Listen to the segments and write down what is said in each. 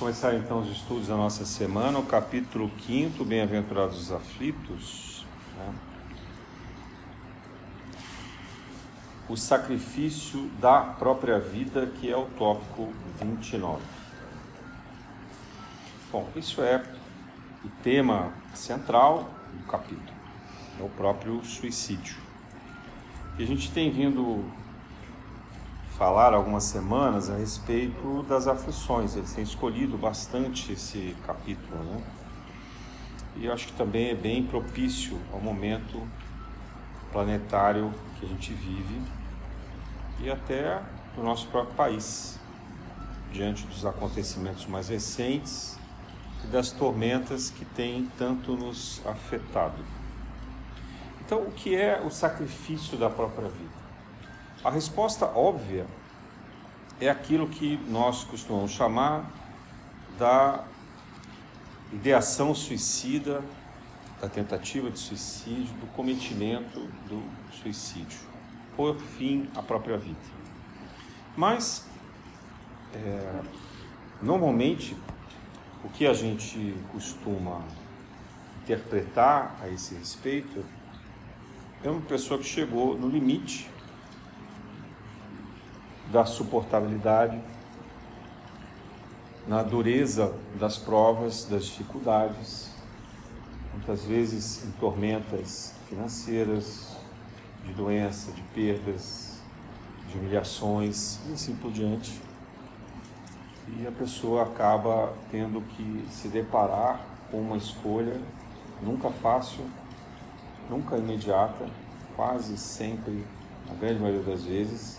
começar então os estudos da nossa semana, o capítulo 5, Bem-aventurados os aflitos. Né? O sacrifício da própria vida, que é o tópico 29. Bom, isso é o tema central do capítulo, é o próprio suicídio. E a gente tem vindo falar algumas semanas a respeito das aflições. Eles têm escolhido bastante esse capítulo, né? E acho que também é bem propício ao momento planetário que a gente vive e até do nosso próprio país, diante dos acontecimentos mais recentes e das tormentas que têm tanto nos afetado. Então, o que é o sacrifício da própria vida? A resposta óbvia é aquilo que nós costumamos chamar da ideação suicida, da tentativa de suicídio, do cometimento do suicídio, por fim à própria vida. Mas, é, normalmente, o que a gente costuma interpretar a esse respeito é uma pessoa que chegou no limite da suportabilidade, na dureza das provas, das dificuldades, muitas vezes em tormentas financeiras, de doença, de perdas, de humilhações e assim por diante. E a pessoa acaba tendo que se deparar com uma escolha nunca fácil, nunca imediata, quase sempre, a grande maioria das vezes,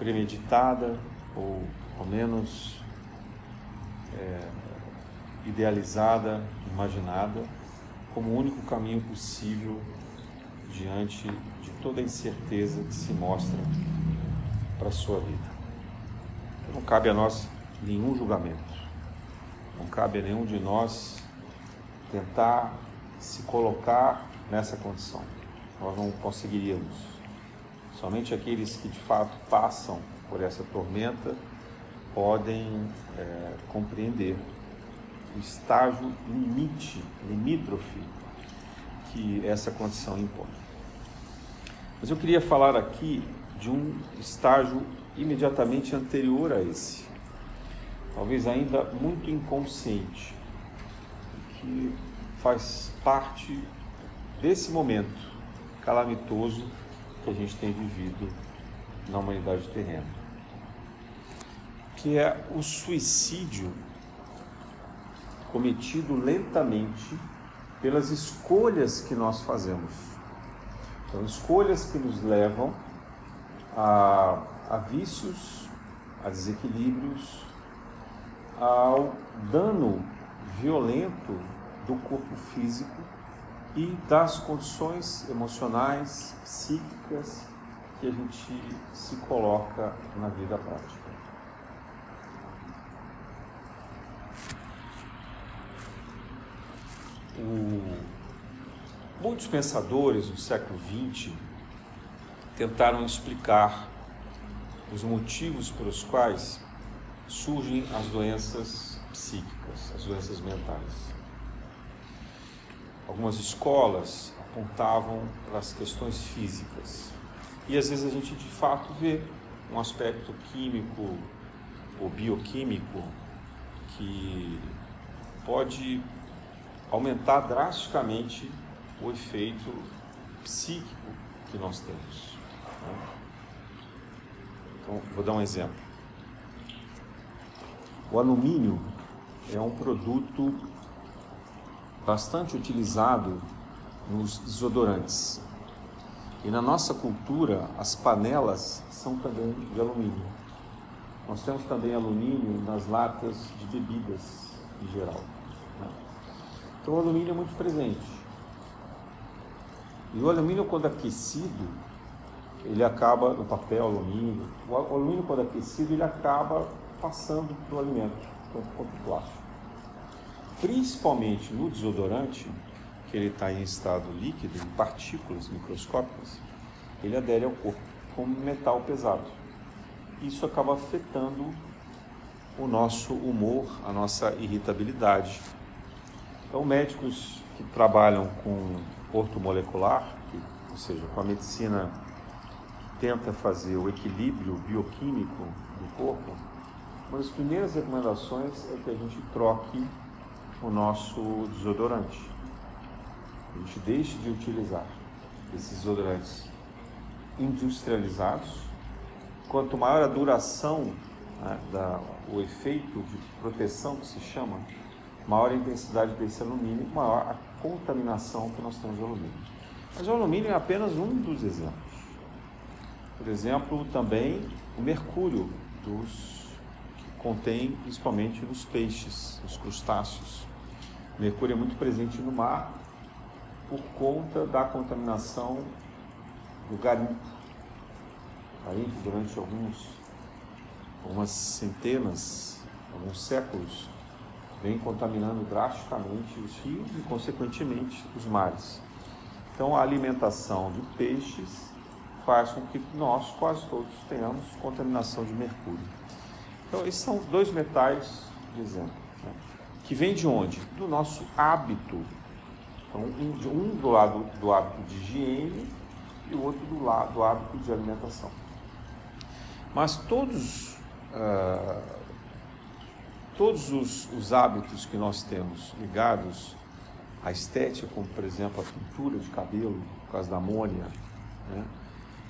premeditada ou ao menos é, idealizada, imaginada, como o único caminho possível diante de toda a incerteza que se mostra para a sua vida. Não cabe a nós nenhum julgamento, não cabe a nenhum de nós tentar se colocar nessa condição. Nós não conseguiríamos. Somente aqueles que de fato passam por essa tormenta podem é, compreender o estágio limite, limítrofe que essa condição impõe. Mas eu queria falar aqui de um estágio imediatamente anterior a esse, talvez ainda muito inconsciente, que faz parte desse momento calamitoso que a gente tem vivido na humanidade terrena, que é o suicídio cometido lentamente pelas escolhas que nós fazemos. Então, escolhas que nos levam a, a vícios, a desequilíbrios, ao dano violento do corpo físico e das condições emocionais, psíquicas que a gente se coloca na vida prática. O... Muitos pensadores do século XX tentaram explicar os motivos pelos quais surgem as doenças psíquicas, as doenças mentais. Algumas escolas apontavam para as questões físicas. E às vezes a gente de fato vê um aspecto químico ou bioquímico que pode aumentar drasticamente o efeito psíquico que nós temos. Né? Então, vou dar um exemplo. O alumínio é um produto bastante utilizado nos desodorantes. E na nossa cultura, as panelas são também de alumínio. Nós temos também alumínio nas latas de bebidas em geral. Né? Então o alumínio é muito presente. E o alumínio, quando aquecido, ele acaba, no papel alumínio, o alumínio, quando aquecido, ele acaba passando para o alimento, tanto quanto o plástico principalmente no desodorante, que ele está em estado líquido, em partículas microscópicas, ele adere ao corpo como metal pesado. Isso acaba afetando o nosso humor, a nossa irritabilidade. Então, médicos que trabalham com ortomolecular, ou seja, com a medicina que tenta fazer o equilíbrio bioquímico do corpo, uma das primeiras recomendações é que a gente troque o nosso desodorante. A gente deixe de utilizar esses desodorantes industrializados. Quanto maior a duração, né, da, o efeito de proteção que se chama, maior a intensidade desse alumínio, maior a contaminação que nós temos de alumínio. Mas o alumínio é apenas um dos exemplos. Por exemplo, também o mercúrio dos que contém principalmente nos peixes, nos crustáceos. Mercúrio é muito presente no mar por conta da contaminação do garimpo. Garimpo durante alguns, algumas centenas, alguns séculos, vem contaminando drasticamente os rios e, consequentemente, os mares. Então, a alimentação de peixes faz com que nós, quase todos, tenhamos contaminação de mercúrio. Então, esses são dois metais, de exemplo, né? Que vem de onde? Do nosso hábito. Então, um do lado do hábito de higiene e o outro do lado do hábito de alimentação. Mas todos, uh, todos os, os hábitos que nós temos ligados à estética, como por exemplo a pintura de cabelo, por causa da amônia, né?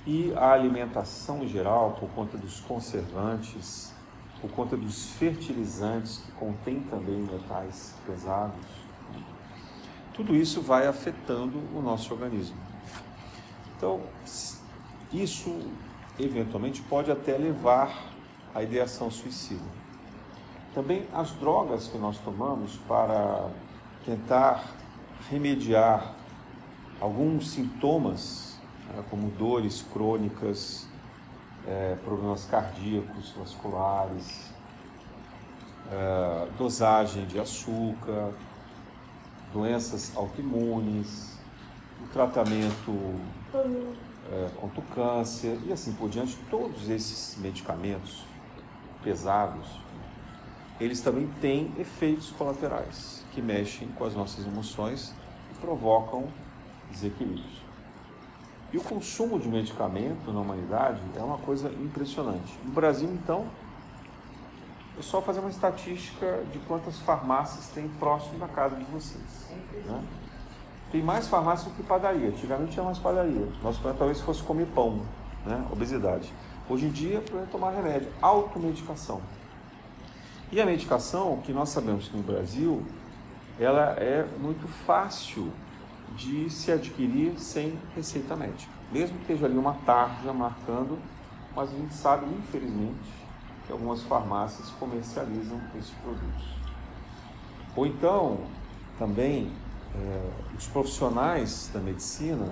e a alimentação em geral, por conta dos conservantes, por conta dos fertilizantes que contêm também metais pesados, tudo isso vai afetando o nosso organismo. Então, isso eventualmente pode até levar à ideação suicida. Também as drogas que nós tomamos para tentar remediar alguns sintomas, né, como dores crônicas, é, problemas cardíacos, vasculares, é, dosagem de açúcar, doenças autoimunes, o tratamento é, contra o câncer e assim por diante, todos esses medicamentos pesados, eles também têm efeitos colaterais que mexem com as nossas emoções e provocam desequilíbrios. E o consumo de medicamento na humanidade é uma coisa impressionante. No Brasil, então, é só fazer uma estatística de quantas farmácias tem próximo da casa de vocês. Né? Tem mais farmácia do que padaria. Antigamente tinha mais padaria. Nosso problema talvez fosse comer pão, né? obesidade. Hoje em dia, é tomar remédio, automedicação. E a medicação, que nós sabemos que no Brasil, ela é muito fácil de se adquirir sem receita médica. Mesmo que esteja ali uma tarja marcando, mas a gente sabe, infelizmente, que algumas farmácias comercializam esses produtos. Ou então, também, é, os profissionais da medicina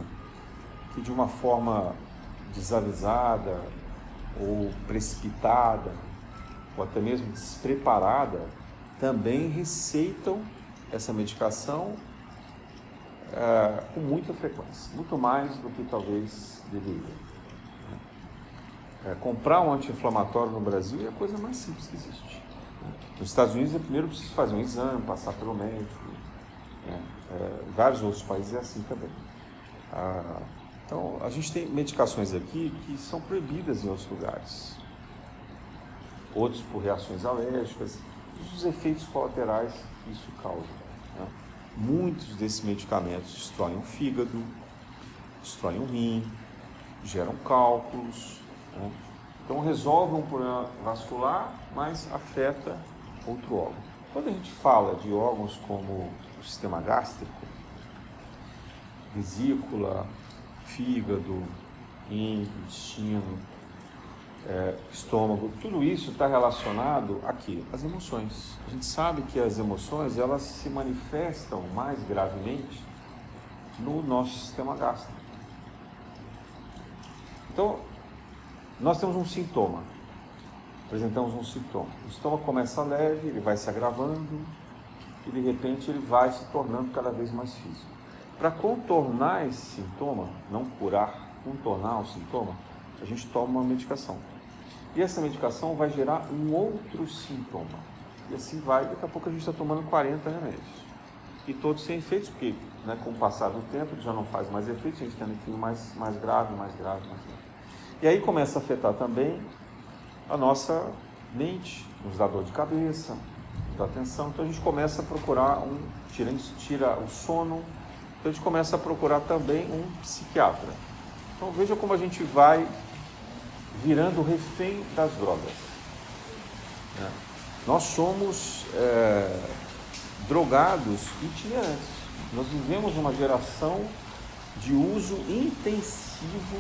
que de uma forma desavisada ou precipitada ou até mesmo despreparada também receitam essa medicação é, com muita frequência, muito mais do que talvez deveria. É, comprar um anti-inflamatório no Brasil é a coisa mais simples que existe. Nos Estados Unidos, é primeiro preciso fazer um exame, passar pelo médico. Né? É, vários outros países é assim também. Ah, então, a gente tem medicações aqui que são proibidas em outros lugares. Outros por reações alérgicas, os efeitos colaterais que isso causa. Né? Muitos desses medicamentos destroem o fígado, destroem o rim, geram cálculos, né? Então resolve um problema vascular, mas afeta outro órgão. Quando a gente fala de órgãos como o sistema gástrico, vesícula, fígado, rim, intestino, é, estômago, tudo isso está relacionado aqui às emoções. A gente sabe que as emoções elas se manifestam mais gravemente no nosso sistema gástrico. Então, nós temos um sintoma, apresentamos um sintoma. O estômago começa leve, ele vai se agravando e de repente ele vai se tornando cada vez mais físico. Para contornar esse sintoma, não curar, contornar o sintoma, a gente toma uma medicação. E essa medicação vai gerar um outro sintoma. E assim vai, daqui a pouco a gente está tomando 40 remédios. E todos sem efeitos, porque né, com o passar do tempo já não faz mais efeito, a gente tem aquilo mais, mais grave, mais grave, mais grave. E aí começa a afetar também a nossa mente, nos dá dor de cabeça, nos dá atenção. Então a gente começa a procurar um, tira, tira o sono, então a gente começa a procurar também um psiquiatra. Então veja como a gente vai virando refém das drogas. Né? Nós somos é, drogados itinerantes. Nós vivemos uma geração de uso intensivo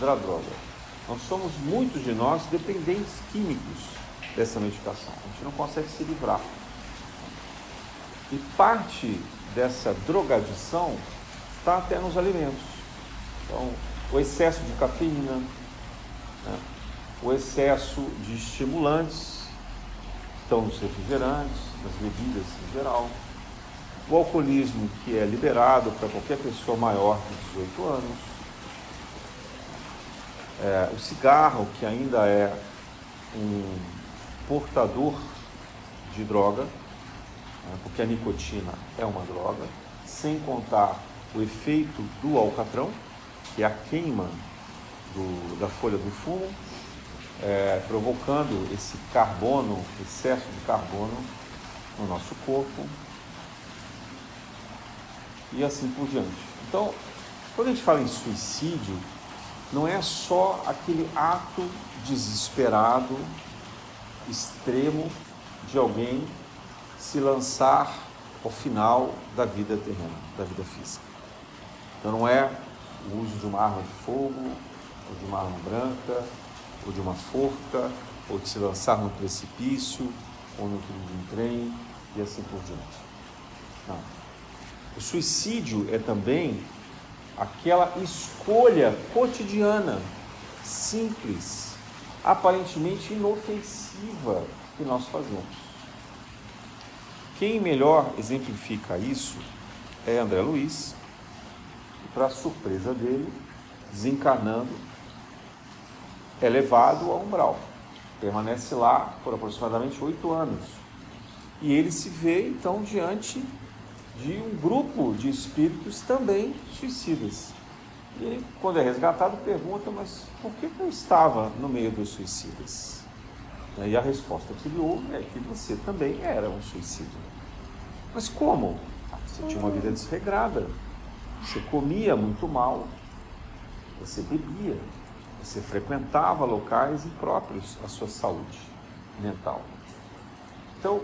da droga. Nós somos, muitos de nós, dependentes químicos dessa medicação. A gente não consegue se livrar. E parte dessa drogadição está até nos alimentos. Então, o excesso de cafeína, né? o excesso de estimulantes, estão nos refrigerantes, nas bebidas em geral, o alcoolismo que é liberado para qualquer pessoa maior de 18 anos, é, o cigarro, que ainda é um portador de droga, né, porque a nicotina é uma droga, sem contar o efeito do alcatrão, que é a queima do, da folha do fumo, é, provocando esse carbono, excesso de carbono no nosso corpo e assim por diante. Então, quando a gente fala em suicídio, não é só aquele ato desesperado, extremo de alguém se lançar ao final da vida terrena, da vida física. Então não é o uso de uma arma de fogo, ou de uma arma branca, ou de uma forca, ou de se lançar num precipício, ou no trilho de um trem, e assim por diante. Não. O suicídio é também aquela escolha cotidiana, simples, aparentemente inofensiva que nós fazemos. Quem melhor exemplifica isso é André Luiz, para surpresa dele, desencarnando, é levado ao umbral. Permanece lá por aproximadamente oito anos. E ele se vê então diante de um grupo de espíritos também suicidas. E ele, quando é resgatado, pergunta: Mas por que eu estava no meio dos suicidas? E a resposta que ele ouve é que você também era um suicida. Mas como? Você tinha uma vida desregrada, você comia muito mal, você bebia, você frequentava locais impróprios à sua saúde mental. Então,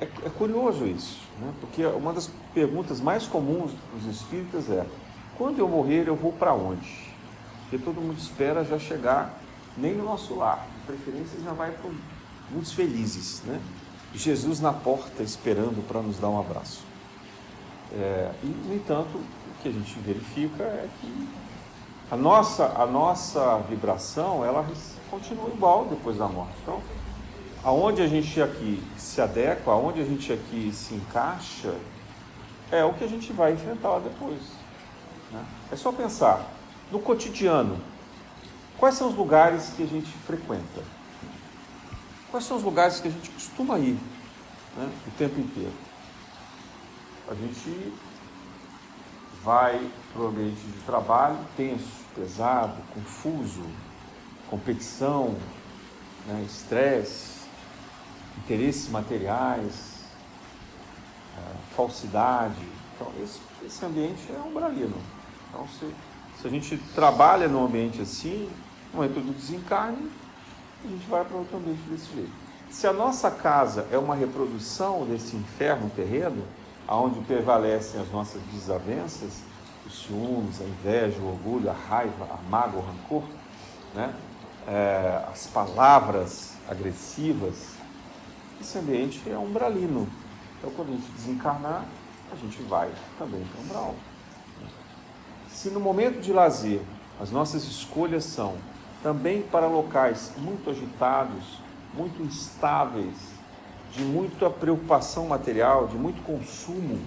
é, é curioso isso, né? porque uma das perguntas mais comuns dos espíritas é: quando eu morrer, eu vou para onde? Porque todo mundo espera já chegar nem no nosso lar, de preferência já vai para muitos felizes, né? Jesus na porta esperando para nos dar um abraço. É, e, no entanto, o que a gente verifica é que a nossa, a nossa vibração ela continua igual depois da morte. Então, aonde a gente aqui se adequa, aonde a gente aqui se encaixa, é o que a gente vai enfrentar lá depois. Né? É só pensar no cotidiano. Quais são os lugares que a gente frequenta? Quais são os lugares que a gente costuma ir né, o tempo inteiro? A gente vai para o ambiente de trabalho tenso, pesado, confuso, competição, né, estresse, interesses materiais, é, falsidade. Então, esse, esse ambiente é umbralino. Então, se, se a gente trabalha num ambiente assim, no momento do desencarne, a gente vai para outro ambiente desse jeito. Se a nossa casa é uma reprodução desse inferno terreno, aonde prevalecem as nossas desavenças, os ciúmes, a inveja, o orgulho, a raiva, a mágoa, o rancor, né? É, as palavras agressivas, esse ambiente é umbralino. Então, quando a gente desencarnar, a gente vai também para o umbral. Se no momento de lazer as nossas escolhas são também para locais muito agitados, muito instáveis, de muita preocupação material, de muito consumo,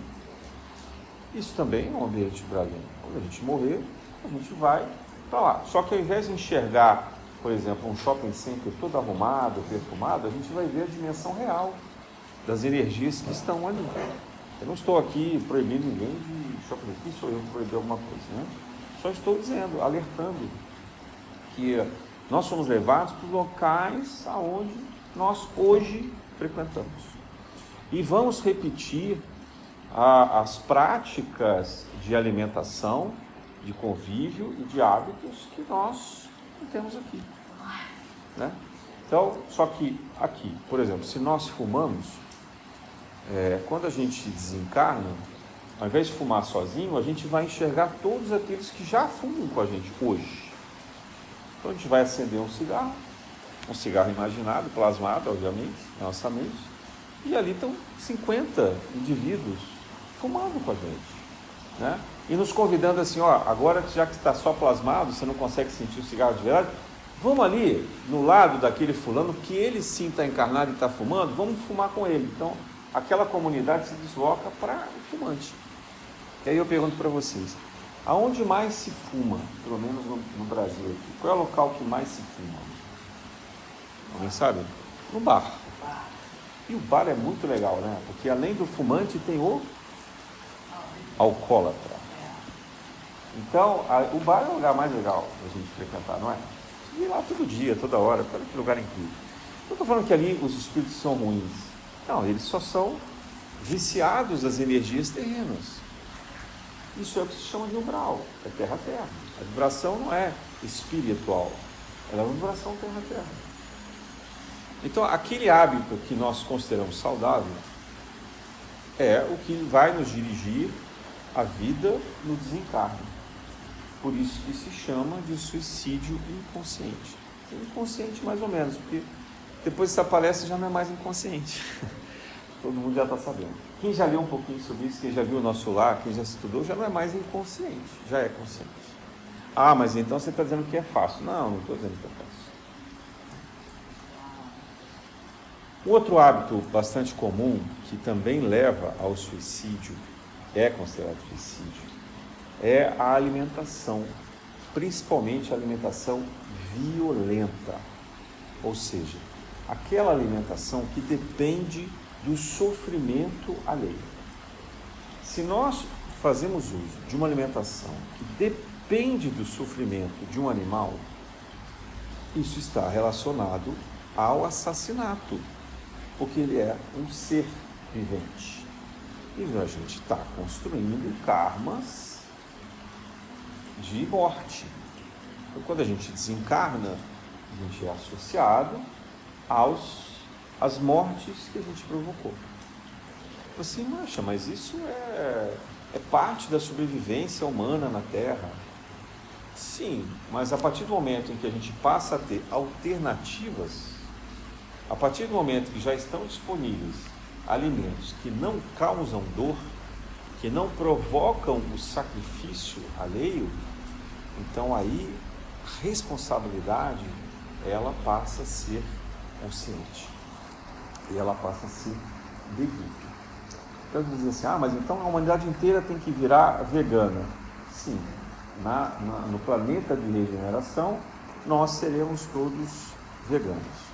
isso também é um ambiente umbralino. Quando a gente morrer, a gente vai para lá. Só que ao invés de enxergar por exemplo, um shopping center todo arrumado, perfumado, a gente vai ver a dimensão real das energias que estão ali. Eu não estou aqui proibindo ninguém de shopping, aqui sou eu proibir alguma coisa, né? Só estou dizendo, alertando que nós somos levados para os locais aonde nós hoje frequentamos. E vamos repetir a, as práticas de alimentação, de convívio e de hábitos que nós temos aqui. Né? Então, só que aqui, por exemplo, se nós fumamos, é, quando a gente desencarna, ao invés de fumar sozinho, a gente vai enxergar todos aqueles que já fumam com a gente hoje. Então a gente vai acender um cigarro, um cigarro imaginado, plasmado, obviamente, na nossa mente, e ali estão 50 indivíduos fumando com a gente. Né? E nos convidando assim, ó, agora já que está só plasmado, você não consegue sentir o cigarro de verdade, vamos ali no lado daquele fulano que ele sim está encarnado e está fumando, vamos fumar com ele. Então, aquela comunidade se desloca para o fumante. E aí eu pergunto para vocês, Aonde mais se fuma, pelo menos no, no, Brasil aqui? Qual é o local que mais se fuma? Alguém sabe? No bar. E o bar é muito legal, né? Porque além do fumante tem o alcoólatra. Então, a, o bar é o lugar mais legal da gente frequentar, não é? Ir lá todo dia, toda hora, olha que lugar incrível. Não estou falando que ali os espíritos são ruins. Não, eles só são viciados das energias terrenas. Isso é o que se chama de umbral, é terra-terra. A vibração não é espiritual, ela é uma vibração terra-terra. Então, aquele hábito que nós consideramos saudável é o que vai nos dirigir a vida no desencarne. Por isso que se chama de suicídio inconsciente. Inconsciente mais ou menos, porque depois dessa palestra já não é mais inconsciente. Todo mundo já está sabendo. Quem já leu um pouquinho sobre isso, quem já viu o nosso lar, quem já estudou, já não é mais inconsciente, já é consciente. Ah, mas então você está dizendo que é fácil. Não, não estou dizendo que é fácil. Outro hábito bastante comum que também leva ao suicídio, é considerado suicídio, é a alimentação, principalmente a alimentação violenta. Ou seja, aquela alimentação que depende do sofrimento alheio. Se nós fazemos uso de uma alimentação que depende do sofrimento de um animal, isso está relacionado ao assassinato, porque ele é um ser vivente. E a gente está construindo karmas de morte. Então, quando a gente desencarna, a gente é associado aos as mortes que a gente provocou. Assim, mancha, mas isso é, é parte da sobrevivência humana na Terra. Sim, mas a partir do momento em que a gente passa a ter alternativas, a partir do momento que já estão disponíveis alimentos que não causam dor, que não provocam o sacrifício alheio, então aí a responsabilidade ela passa a ser consciente e ela passa a ser vegana. Então dizem assim, ah, mas então a humanidade inteira tem que virar vegana. Sim, na, na, no planeta de regeneração nós seremos todos veganos.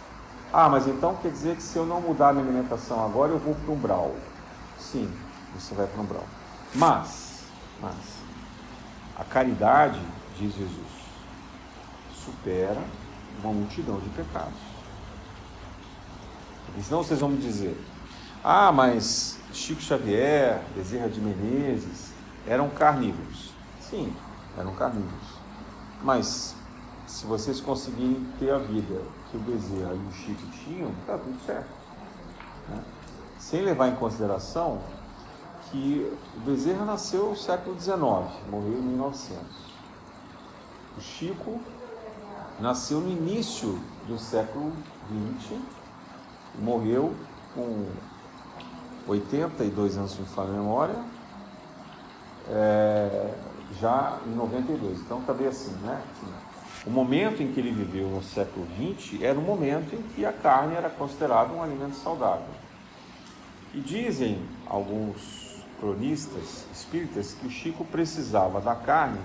Ah, mas então quer dizer que se eu não mudar minha alimentação agora eu vou para o umbral. Sim, você vai para o umbral. Mas, mas, a caridade, diz Jesus, supera uma multidão de pecados. Porque senão vocês vão me dizer, ah, mas Chico Xavier, Bezerra de Menezes eram carnívoros. Sim, eram carnívoros. Mas se vocês conseguirem ter a vida que o Bezerra e o Chico tinham, está tudo certo. Né? Sem levar em consideração que o Bezerra nasceu no século XIX, morreu em 1900. O Chico nasceu no início do século XX morreu com 82 anos, se me fala a memória, é, já em 92. Então, também assim, né? O momento em que ele viveu no século XX era o momento em que a carne era considerada um alimento saudável. E dizem alguns cronistas espíritas que o Chico precisava da carne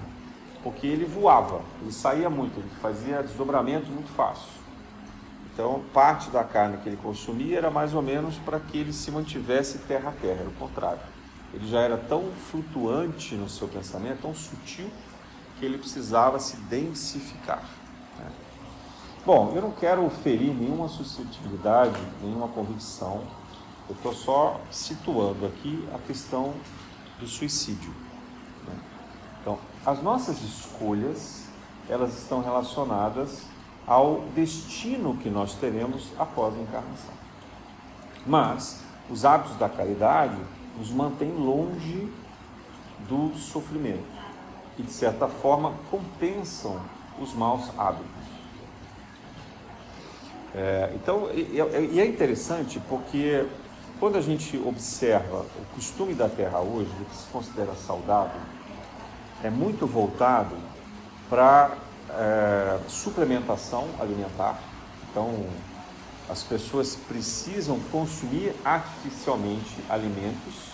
porque ele voava, ele saía muito, ele fazia desdobramento muito fácil. Então, parte da carne que ele consumia era mais ou menos para que ele se mantivesse terra a terra, era o contrário. Ele já era tão flutuante no seu pensamento, tão sutil, que ele precisava se densificar. Né? Bom, eu não quero ferir nenhuma suscetibilidade, nenhuma convicção, eu estou só situando aqui a questão do suicídio. Né? Então, as nossas escolhas, elas estão relacionadas ao destino que nós teremos após a encarnação. Mas os hábitos da caridade nos mantêm longe do sofrimento e, de certa forma, compensam os maus hábitos. É, então, e é interessante porque quando a gente observa o costume da Terra hoje, o que se considera saudável, é muito voltado para é, suplementação alimentar. Então, as pessoas precisam consumir artificialmente alimentos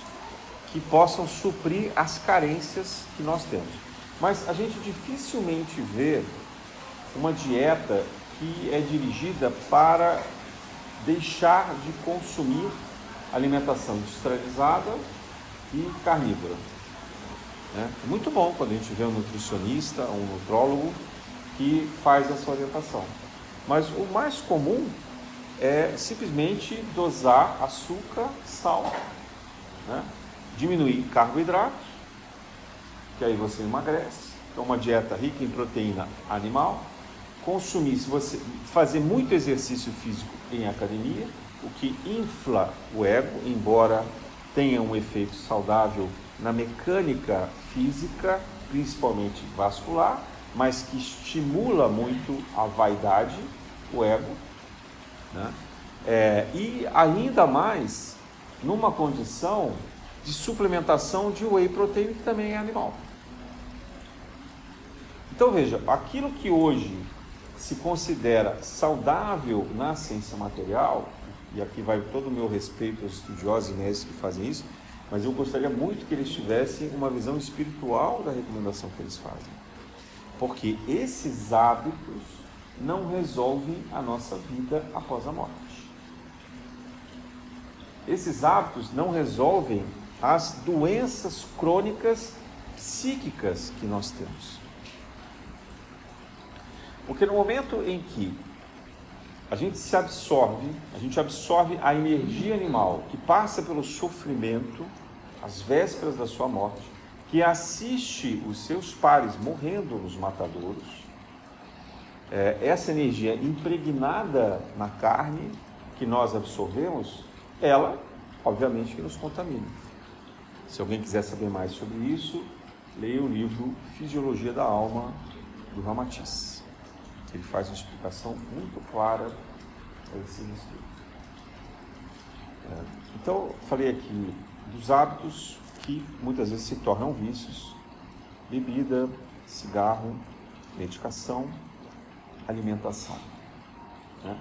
que possam suprir as carências que nós temos. Mas a gente dificilmente vê uma dieta que é dirigida para deixar de consumir alimentação industrializada e carnívora. É muito bom quando a gente vê um nutricionista, um nutrólogo que faz essa orientação. Mas o mais comum é simplesmente dosar açúcar, sal, né? diminuir carboidratos, que aí você emagrece. Então, uma dieta rica em proteína animal, consumir, se você fazer muito exercício físico em academia, o que infla o ego, embora tenha um efeito saudável na mecânica física, principalmente vascular, mas que estimula muito a vaidade, o ego, né? É, e ainda mais numa condição de suplementação de whey protein, que também é animal. Então veja, aquilo que hoje se considera saudável na ciência material, e aqui vai todo o meu respeito aos estudiosos e médicos que fazem isso, mas eu gostaria muito que eles tivessem uma visão espiritual da recomendação que eles fazem. Porque esses hábitos não resolvem a nossa vida após a morte. Esses hábitos não resolvem as doenças crônicas psíquicas que nós temos. Porque no momento em que a gente se absorve, a gente absorve a energia animal que passa pelo sofrimento, às vésperas da sua morte, que assiste os seus pares morrendo nos matadouros. É, essa energia impregnada na carne que nós absorvemos, ela, obviamente, que nos contamina. Se alguém quiser saber mais sobre isso, leia o livro Fisiologia da Alma, do Ramatiz. Ele faz uma explicação muito clara a esse respeito. É, então, falei aqui dos hábitos que muitas vezes se tornam vícios: bebida, cigarro, medicação, alimentação. Né?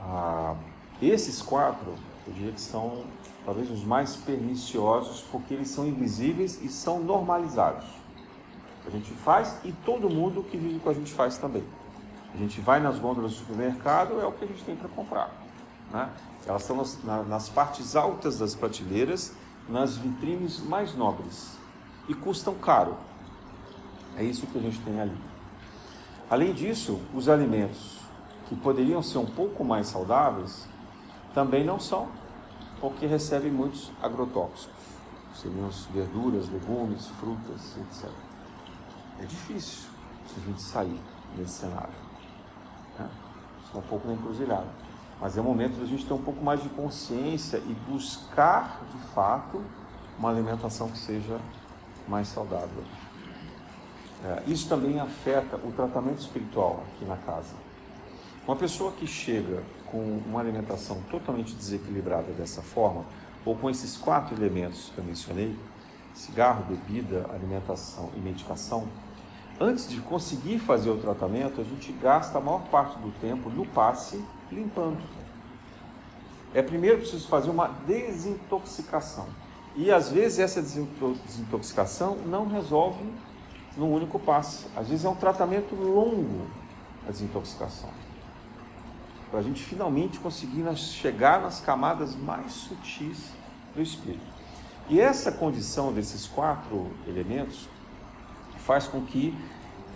Ah, esses quatro, eu diria que são talvez os mais perniciosos, porque eles são invisíveis e são normalizados. A gente faz e todo mundo que vive com a gente faz também. A gente vai nas gôndolas do supermercado, é o que a gente tem para comprar. Né? Elas estão nas, na, nas partes altas das prateleiras, nas vitrines mais nobres e custam caro. É isso que a gente tem ali. Além disso, os alimentos que poderiam ser um pouco mais saudáveis também não são, porque recebem muitos agrotóxicos. Seriam as verduras, legumes, frutas, etc. É difícil a gente sair desse cenário. Né? É um pouco na encruzilhada. Mas é o momento da gente ter um pouco mais de consciência e buscar, de fato, uma alimentação que seja mais saudável. É, isso também afeta o tratamento espiritual aqui na casa. Uma pessoa que chega com uma alimentação totalmente desequilibrada dessa forma, ou com esses quatro elementos que eu mencionei, cigarro, bebida, alimentação e medicação, antes de conseguir fazer o tratamento, a gente gasta a maior parte do tempo no passe limpando. É primeiro preciso fazer uma desintoxicação. E às vezes essa desintoxicação não resolve num único passe. Às vezes é um tratamento longo a desintoxicação. Para a gente finalmente conseguir chegar nas camadas mais sutis do espírito. E essa condição desses quatro elementos faz com que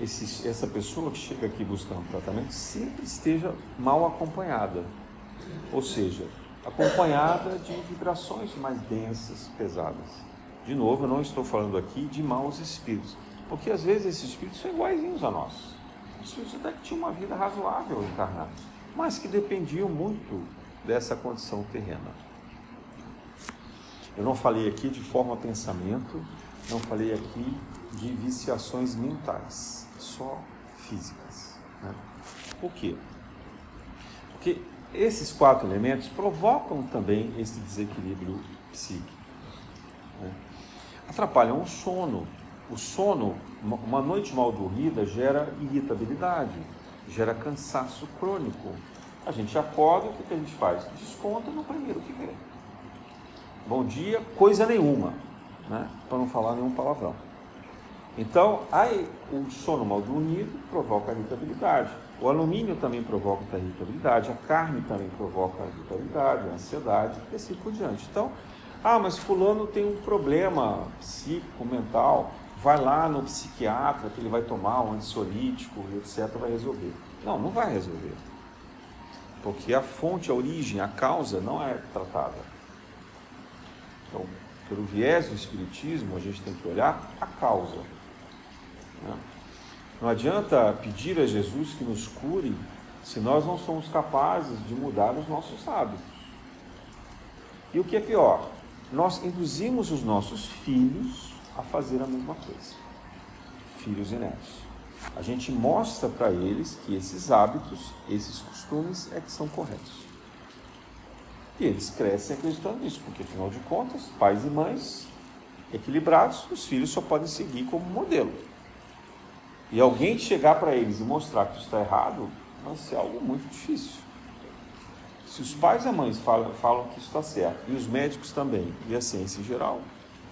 esse, essa pessoa que chega aqui buscando tratamento sempre esteja mal acompanhada. Ou seja, acompanhada de vibrações mais densas, pesadas. De novo, eu não estou falando aqui de maus espíritos, porque às vezes esses espíritos são iguaizinhos a nós. Os espíritos até que tinham uma vida razoável encarnados, mas que dependiam muito dessa condição terrena. Eu não falei aqui de forma pensamento, não falei aqui de viciações mentais, só físicas. Né? Por quê? Porque esses quatro elementos provocam também esse desequilíbrio psíquico. Né? Atrapalham o sono. O sono, uma noite mal dormida, gera irritabilidade, gera cansaço crônico. A gente acorda, o que a gente faz? Desconta no primeiro que vem. Bom dia, coisa nenhuma, né? para não falar nenhum palavrão. Então, aí, o sono mal dormido provoca irritabilidade. O alumínio também provoca irritabilidade, a carne também provoca irritabilidade, a ansiedade e assim por diante. Então, ah, mas fulano tem um problema psíquico, mental, vai lá no psiquiatra que ele vai tomar um ansiolítico, etc, vai resolver. Não, não vai resolver. Porque a fonte, a origem, a causa não é tratada. Então, pelo viés do Espiritismo, a gente tem que olhar a causa. Não adianta pedir a Jesus que nos cure se nós não somos capazes de mudar os nossos hábitos. E o que é pior, nós induzimos os nossos filhos a fazer a mesma coisa. Filhos e netos. A gente mostra para eles que esses hábitos, esses costumes é que são corretos. E eles crescem acreditando nisso, porque afinal de contas, pais e mães equilibrados, os filhos só podem seguir como modelo. E alguém chegar para eles e mostrar que isso está errado, vai ser algo muito difícil. Se os pais e mães falam, falam que isso está certo, e os médicos também, e a ciência em geral,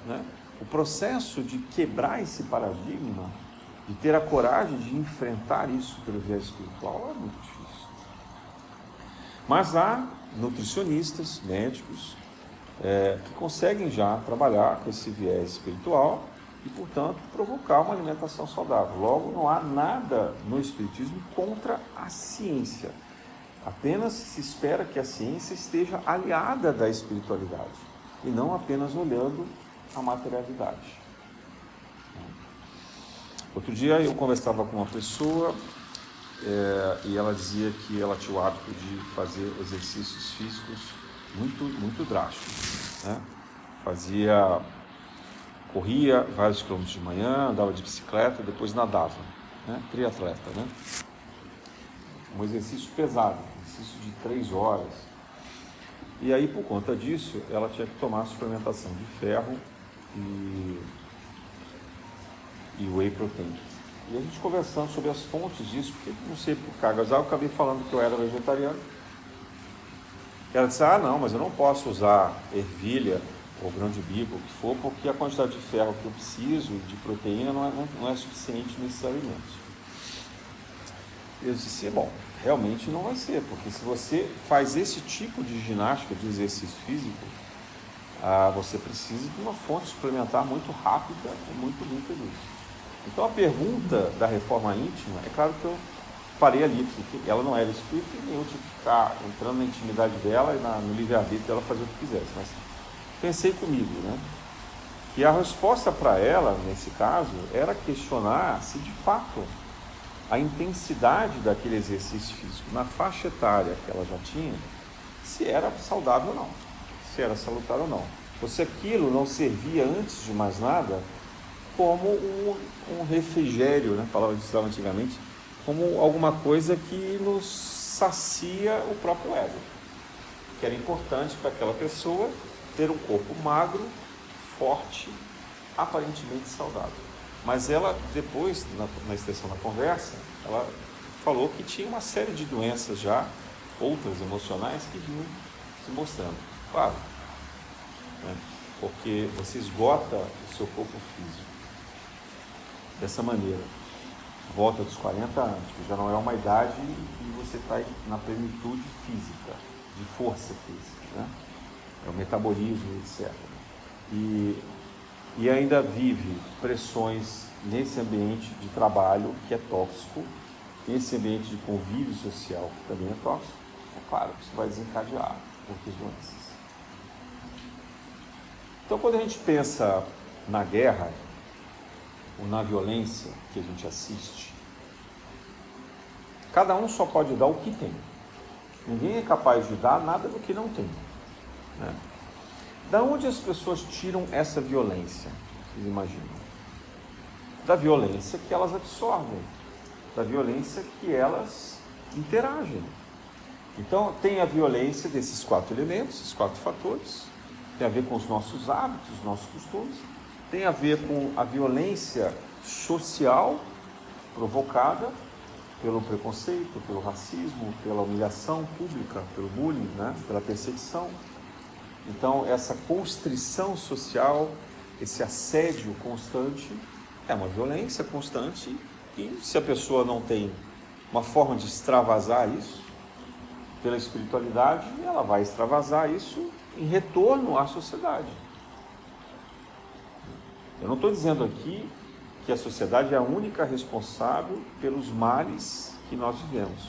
né? o processo de quebrar esse paradigma, de ter a coragem de enfrentar isso pelo viés espiritual, é muito difícil. Mas há nutricionistas, médicos, é, que conseguem já trabalhar com esse viés espiritual e, portanto, provocar uma alimentação saudável. Logo, não há nada no Espiritismo contra a ciência. Apenas se espera que a ciência esteja aliada da espiritualidade e não apenas olhando a materialidade. Outro dia eu conversava com uma pessoa é, e ela dizia que ela tinha o hábito de fazer exercícios físicos muito, muito drásticos. Né? Fazia, corria vários quilômetros de manhã, andava de bicicleta, depois nadava, né? triatleta. Né? Um exercício pesado, um exercício de três horas. E aí, por conta disso, ela tinha que tomar suplementação de ferro e, e whey protein. E a gente conversando sobre as fontes disso, porque não sei por cargas eu acabei falando que eu era vegetariano. Ela disse, ah não, mas eu não posso usar ervilha ou grão de bico, o que for, porque a quantidade de ferro que eu preciso de proteína não é, não é suficiente nesses alimentos. Eu disse, bom, realmente não vai ser, porque se você faz esse tipo de ginástica, de exercício físico, ah, você precisa de uma fonte suplementar muito rápida e muito limpa disso. Então a pergunta da reforma íntima, é claro que eu parei ali, porque ela não era espírita e eu tinha que ficar entrando na intimidade dela e na, no livre-arbítrio dela fazer o que quisesse. Mas pensei comigo, né? E a resposta para ela, nesse caso, era questionar se de fato a intensidade daquele exercício físico na faixa etária que ela já tinha, se era saudável ou não, se era salutar ou não. Ou se aquilo não servia antes de mais nada como um, um refrigério, né? falava disso antigamente, como alguma coisa que nos sacia o próprio ego. Que era importante para aquela pessoa ter um corpo magro, forte, aparentemente saudável. Mas ela, depois, na, na extensão da conversa, ela falou que tinha uma série de doenças já, outras emocionais, que vinham se mostrando. Claro, né? porque você esgota o seu corpo físico dessa maneira. Volta dos 40 anos, que já não é uma idade e você está na plenitude física, de força física, né? É o metabolismo, etc. E, e ainda vive pressões nesse ambiente de trabalho que é tóxico, nesse ambiente de convívio social que também é tóxico, é claro que isso vai desencadear outras doenças. Então, quando a gente pensa na guerra ou na violência que a gente assiste, cada um só pode dar o que tem. Ninguém é capaz de dar nada do que não tem. Né? Da onde as pessoas tiram essa violência? Vocês imaginam? Da violência que elas absorvem, da violência que elas interagem. Então, tem a violência desses quatro elementos, esses quatro fatores, tem a ver com os nossos hábitos, os nossos costumes, tem a ver com a violência social provocada pelo preconceito, pelo racismo, pela humilhação pública, pelo bullying, né? pela perseguição. Então, essa constrição social, esse assédio constante, é uma violência constante e se a pessoa não tem uma forma de extravasar isso pela espiritualidade, ela vai extravasar isso em retorno à sociedade. Eu não estou dizendo aqui que a sociedade é a única responsável pelos males que nós vivemos,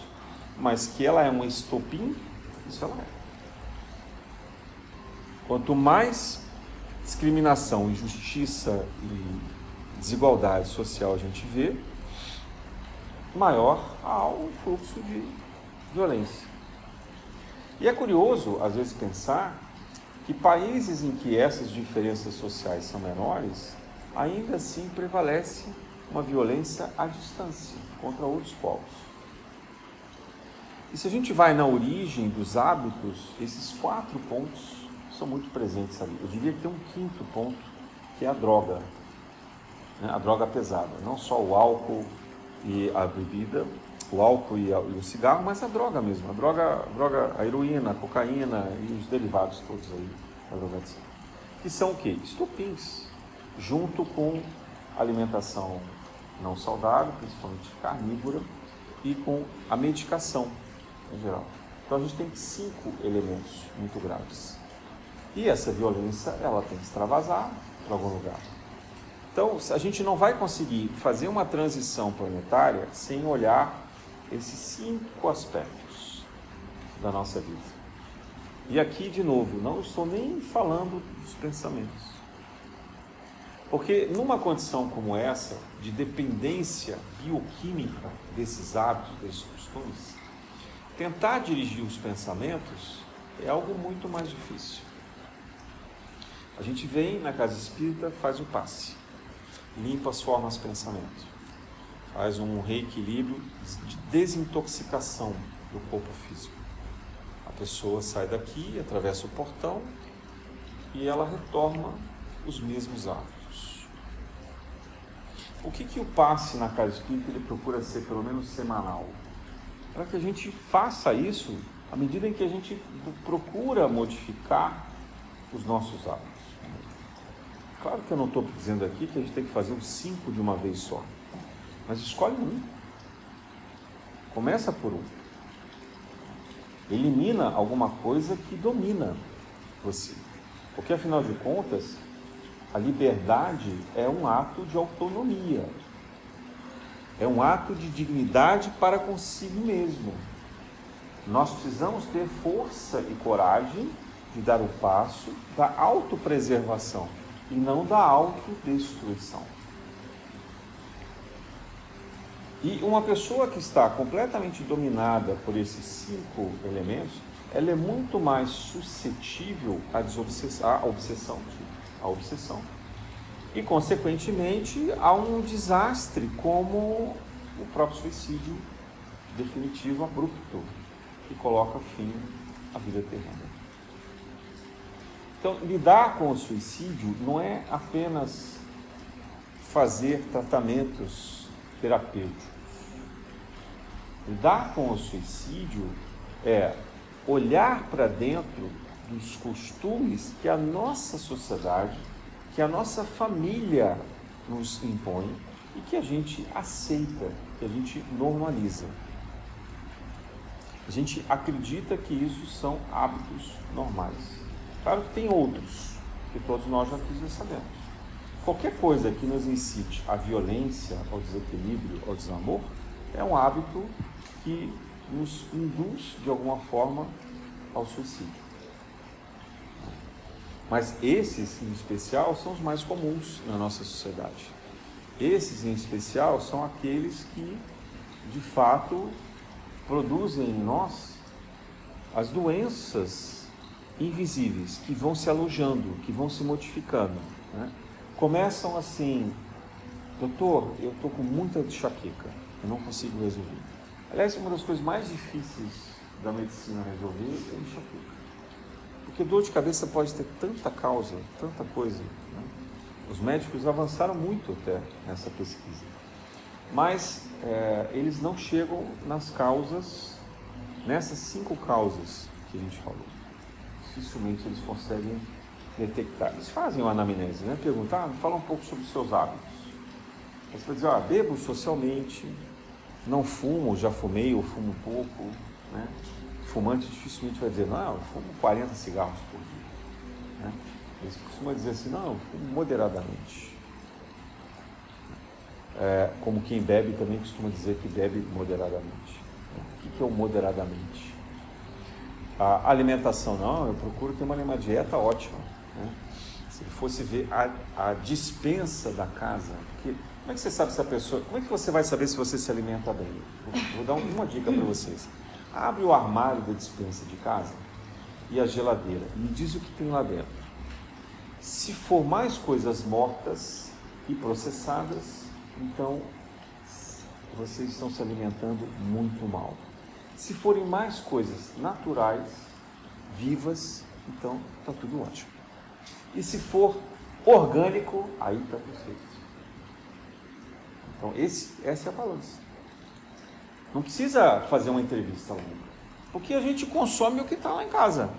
mas que ela é um estopim, isso ela é. Quanto mais discriminação, injustiça e desigualdade social a gente vê, maior há o fluxo de violência. E é curioso, às vezes, pensar que países em que essas diferenças sociais são menores, ainda assim prevalece uma violência à distância contra outros povos. E se a gente vai na origem dos hábitos, esses quatro pontos são muito presentes ali. Eu diria que tem um quinto ponto, que é a droga, né? a droga pesada, não só o álcool e a bebida, o álcool e, a, e, o cigarro, mas a droga mesmo, a droga, a droga, a heroína, a cocaína e os derivados todos aí da drogadição. Que são o quê? Estupins, junto com alimentação não saudável, principalmente carnívora, e com a medicação em geral. Então a gente tem cinco elementos muito graves. E essa violência, ela tem que extravasar para algum lugar. Então, a gente não vai conseguir fazer uma transição planetária sem olhar esses cinco aspectos da nossa vida. E aqui, de novo, não estou nem falando dos pensamentos. Porque numa condição como essa, de dependência bioquímica desses hábitos, desses costumes, tentar dirigir os pensamentos é algo muito mais difícil. A gente vem na casa espírita, faz o passe, limpa as formas de pensamento faz um reequilíbrio de desintoxicação do corpo físico. A pessoa sai daqui, atravessa o portão e ela retorna os mesmos hábitos. O que, que o passe na casa espírita ele procura ser pelo menos semanal? Para que a gente faça isso à medida em que a gente procura modificar os nossos hábitos. Claro que eu não estou dizendo aqui que a gente tem que fazer os cinco de uma vez só. Mas escolhe um. Começa por um. Elimina alguma coisa que domina você. Porque afinal de contas, a liberdade é um ato de autonomia. É um ato de dignidade para consigo mesmo. Nós precisamos ter força e coragem de dar o passo da autopreservação e não da autodestruição. E uma pessoa que está completamente dominada por esses cinco elementos, ela é muito mais suscetível à, à obsessão, à obsessão. E, consequentemente, a um desastre como o próprio suicídio definitivo, abrupto, que coloca fim à vida terrena. Então, lidar com o suicídio não é apenas fazer tratamentos terapêutico. Lidar com o suicídio é olhar para dentro dos costumes que a nossa sociedade, que a nossa família nos impõe e que a gente aceita, que a gente normaliza. A gente acredita que isso são hábitos normais. Claro que tem outros, que todos nós já sabemos. Qualquer coisa que nos incite à violência, ao desequilíbrio, ao desamor, é um hábito que nos induz, de alguma forma, ao suicídio. Mas esses, em especial, são os mais comuns na nossa sociedade. Esses, em especial, são aqueles que, de fato, produzem em nós as doenças invisíveis que vão se alojando, que vão se modificando. Né? Começam assim, doutor, eu estou com muita enxaqueca, eu não consigo resolver. Aliás, uma das coisas mais difíceis da medicina resolver é a enxaqueca. Porque dor de cabeça pode ter tanta causa, tanta coisa. Né? Os médicos avançaram muito até nessa pesquisa. Mas é, eles não chegam nas causas, nessas cinco causas que a gente falou. Dificilmente eles conseguem detectar. Eles fazem uma anamnese, né? Perguntar, ah, fala um pouco sobre os seus hábitos. Você vai dizer, ah, bebo socialmente, não fumo, já fumei ou fumo pouco, né? Fumante dificilmente vai dizer, não, eu fumo 40 cigarros por dia. Né? Eles costumam dizer assim, não, eu fumo moderadamente. É, como quem bebe também costuma dizer que bebe moderadamente. O que é o moderadamente? A alimentação, não, eu procuro ter uma, uma dieta ótima. Né? Se ele fosse ver a, a dispensa da casa, como é que você sabe se a pessoa. Como é que você vai saber se você se alimenta bem? Vou, vou dar uma dica para vocês. Abre o armário da dispensa de casa e a geladeira. Me diz o que tem lá dentro. Se for mais coisas mortas e processadas, então vocês estão se alimentando muito mal. Se forem mais coisas naturais, vivas, então está tudo ótimo. E se for orgânico, aí está perfeito. Então esse, essa é a balança. Não precisa fazer uma entrevista longa, porque a gente consome o que está lá em casa.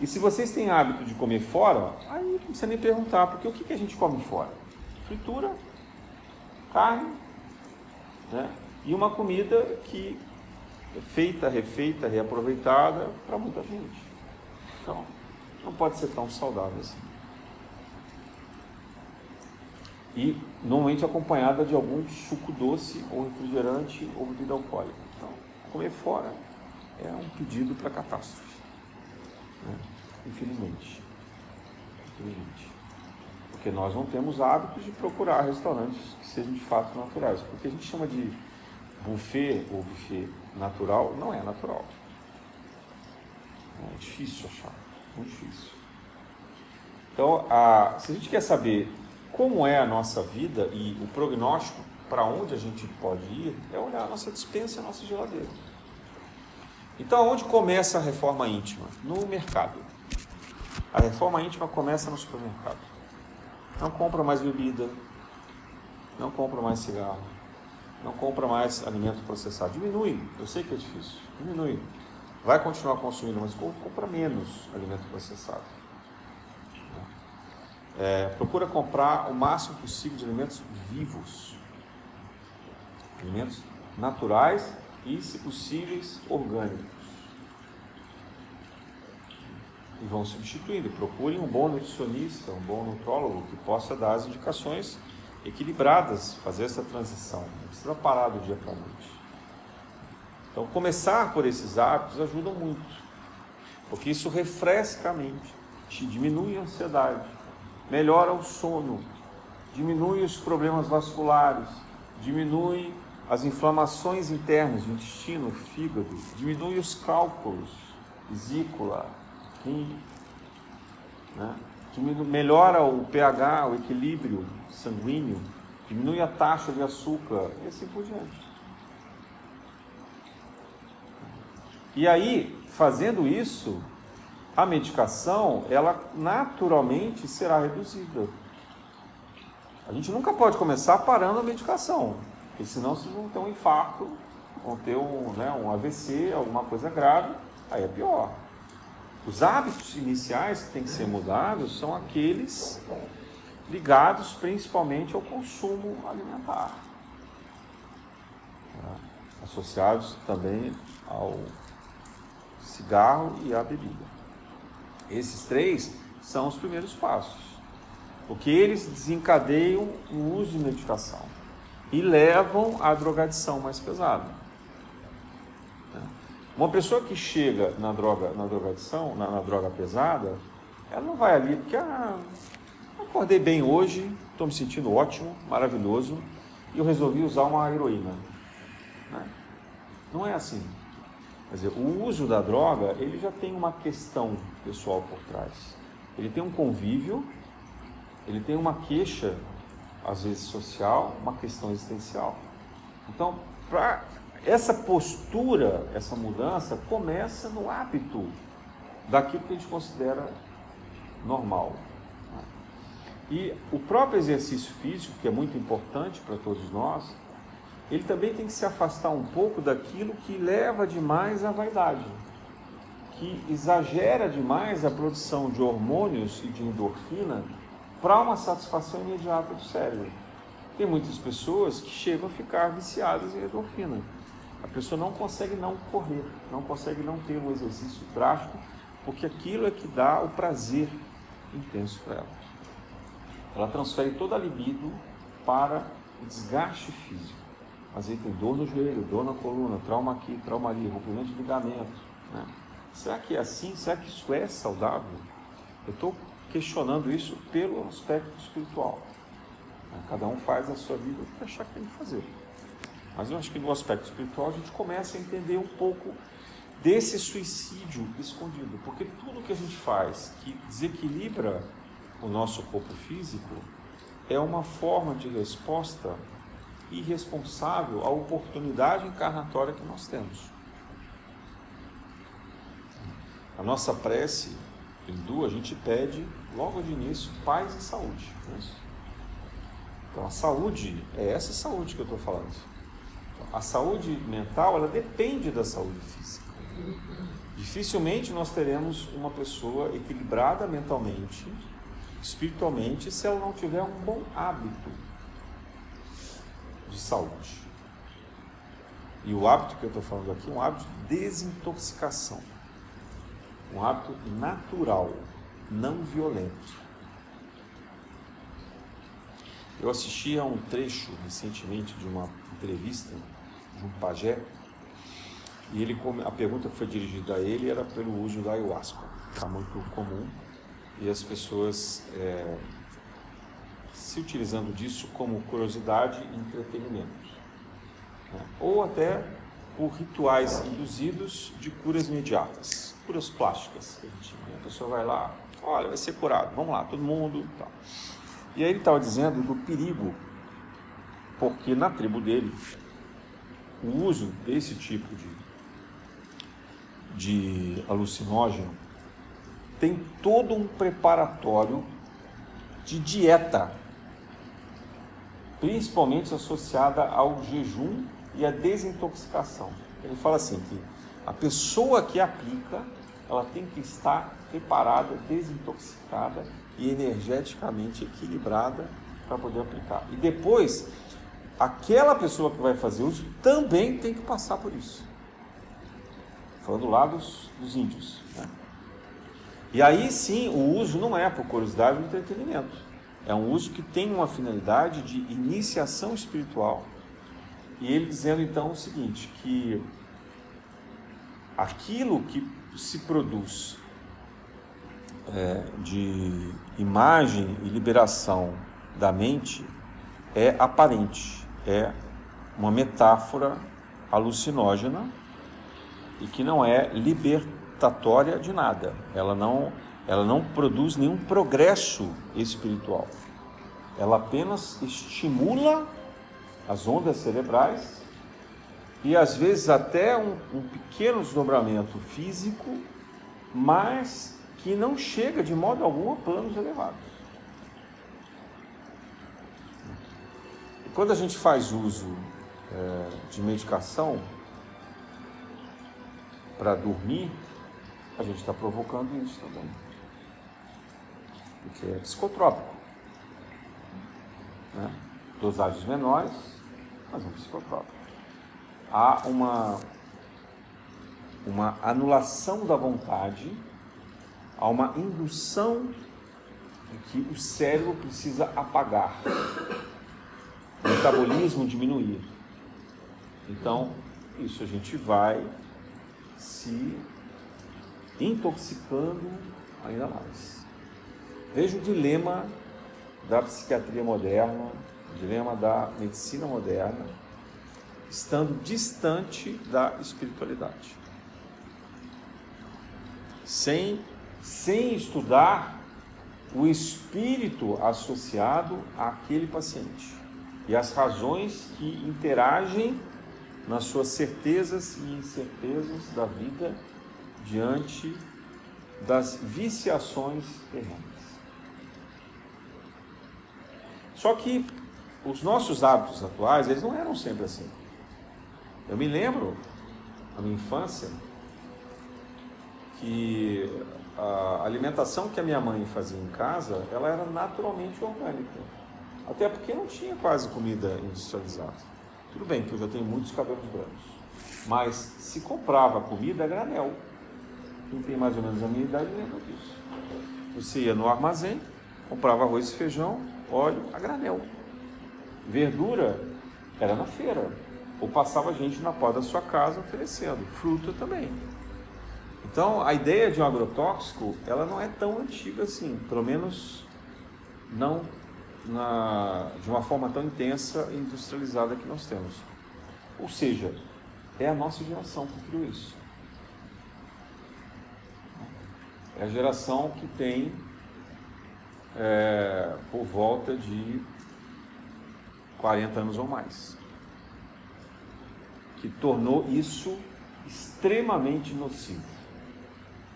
E se vocês têm hábito de comer fora, aí não precisa nem perguntar, porque o que, que a gente come fora? Fritura, carne, né? e uma comida que feita, refeita, reaproveitada para muita gente. Então, não pode ser tão saudável assim e normalmente acompanhada de algum suco doce ou refrigerante ou bebida alcoólica. Então, comer fora é um pedido para catástrofe, né? infelizmente. infelizmente. Porque nós não temos hábitos de procurar restaurantes que sejam de fato naturais. Porque a gente chama de buffet ou buffet natural, não é natural. É difícil achar, muito difícil. Então, a, se a gente quer saber como é a nossa vida e o prognóstico para onde a gente pode ir é olhar a nossa dispensa e a nossa geladeira. Então, onde começa a reforma íntima? No mercado. A reforma íntima começa no supermercado. Não compra mais bebida, não compra mais cigarro, não compra mais alimento processado. Diminui, eu sei que é difícil, diminui. Vai continuar consumindo, mas compra menos alimento processado. É, procura comprar o máximo possível de alimentos vivos, alimentos naturais e, se possíveis, orgânicos. E vão substituindo. Procurem um bom nutricionista, um bom nutrólogo que possa dar as indicações equilibradas, fazer essa transição. Não precisa parar do dia para a noite. Então, começar por esses hábitos ajuda muito, porque isso refresca a mente, te diminui a ansiedade, melhora o sono, diminui os problemas vasculares, diminui as inflamações internas do intestino, fígado, diminui os cálculos, vesícula, rim, né? Melhora o pH, o equilíbrio sanguíneo, diminui a taxa de açúcar e assim por diante. E aí, fazendo isso, a medicação, ela naturalmente será reduzida. A gente nunca pode começar parando a medicação, porque senão vocês vão ter um infarto, vão ter um, né, um AVC, alguma coisa grave, aí é pior. Os hábitos iniciais que têm que ser mudados são aqueles ligados principalmente ao consumo alimentar. associados também ao cigarro e à bebida. Esses três são os primeiros passos, porque eles desencadeiam o uso de medicação e levam à drogadição mais pesada. Uma pessoa que chega na droga, na drogadição, na, na droga pesada, ela não vai ali porque ah, acordei bem hoje, estou me sentindo ótimo, maravilhoso, e eu resolvi usar uma heroína. Né? Não é assim. Quer dizer, o uso da droga, ele já tem uma questão pessoal por trás. Ele tem um convívio, ele tem uma queixa, às vezes social, uma questão existencial. Então, para essa postura, essa mudança, começa no hábito daquilo que a gente considera normal. E o próprio exercício físico, que é muito importante para todos nós, ele também tem que se afastar um pouco daquilo que leva demais à vaidade, que exagera demais a produção de hormônios e de endorfina para uma satisfação imediata do cérebro. Tem muitas pessoas que chegam a ficar viciadas em endorfina. A pessoa não consegue não correr, não consegue não ter um exercício drástico, porque aquilo é que dá o prazer intenso para ela. Ela transfere toda a libido para o desgaste físico. Mas aí tem dor no joelho, dor na coluna, trauma aqui, trauma ali, rompimento de ligamento. Né? Será que é assim? Será que isso é saudável? Eu estou questionando isso pelo aspecto espiritual. Cada um faz a sua vida o que achar que tem que fazer. Mas eu acho que no aspecto espiritual a gente começa a entender um pouco desse suicídio escondido, porque tudo que a gente faz que desequilibra o nosso corpo físico é uma forma de resposta irresponsável à oportunidade encarnatória que nós temos. A nossa prece hindu, a gente pede logo de início paz e saúde. É então a saúde é essa saúde que eu estou falando. A saúde mental ela depende da saúde física. Dificilmente nós teremos uma pessoa equilibrada mentalmente, espiritualmente, se ela não tiver um bom hábito de saúde. E o hábito que eu estou falando aqui é um hábito de desintoxicação. Um hábito natural, não violento. Eu assisti a um trecho recentemente de uma entrevista um pajé e ele, a pergunta que foi dirigida a ele era pelo uso da ayahuasca. Está muito comum e as pessoas é, se utilizando disso como curiosidade e entretenimento. Né? Ou até por rituais induzidos de curas imediatas, curas plásticas. A pessoa vai lá, olha, vai ser curado, vamos lá, todo mundo. Tá. E aí ele estava dizendo do perigo, porque na tribo dele, o uso desse tipo de de alucinógeno tem todo um preparatório de dieta, principalmente associada ao jejum e à desintoxicação. Ele fala assim que a pessoa que aplica, ela tem que estar preparada, desintoxicada e energeticamente equilibrada para poder aplicar. E depois, aquela pessoa que vai fazer uso também tem que passar por isso falando lá dos, dos índios. Né? E aí sim, o uso não é por curiosidade ou entretenimento. É um uso que tem uma finalidade de iniciação espiritual. E ele dizendo então o seguinte, que aquilo que se produz é, de imagem e liberação da mente é aparente, é uma metáfora alucinógena e que não é libertatória de nada. Ela não, ela não produz nenhum progresso espiritual. Ela apenas estimula as ondas cerebrais e às vezes até um, um pequeno desdobramento físico, mas que não chega de modo algum a planos elevados. Quando a gente faz uso é, de medicação, para dormir, a gente está provocando isso também. Porque é psicotrópico. Né? Dosagens menores, mas é um psicotrópico. há uma, uma anulação da vontade, há uma indução de que o cérebro precisa apagar, o metabolismo diminuir. Então, isso a gente vai se intoxicando ainda mais. Veja o dilema da psiquiatria moderna, o dilema da medicina moderna, estando distante da espiritualidade. Sem, sem estudar o espírito associado àquele paciente e as razões que interagem nas suas certezas e incertezas da vida diante das viciações terrenas. Só que os nossos hábitos atuais, eles não eram sempre assim. Eu me lembro, na minha infância, que a alimentação que a minha mãe fazia em casa, ela era naturalmente orgânica. Até porque não tinha quase comida industrializada. Tudo bem que eu já tenho muitos cabelos brancos. Mas se comprava comida a granel. Quem tem mais ou menos a minha idade lembra disso. Você ia no armazém, comprava arroz e feijão, óleo a granel. Verdura era na feira. Ou passava gente na porta da sua casa oferecendo. Fruta também. Então, a ideia de um agrotóxico, ela não é tão antiga assim, pelo menos não na, de uma forma tão intensa e industrializada que nós temos. Ou seja, é a nossa geração que criou isso. É a geração que tem é, por volta de 40 anos ou mais. Que tornou isso extremamente nocivo.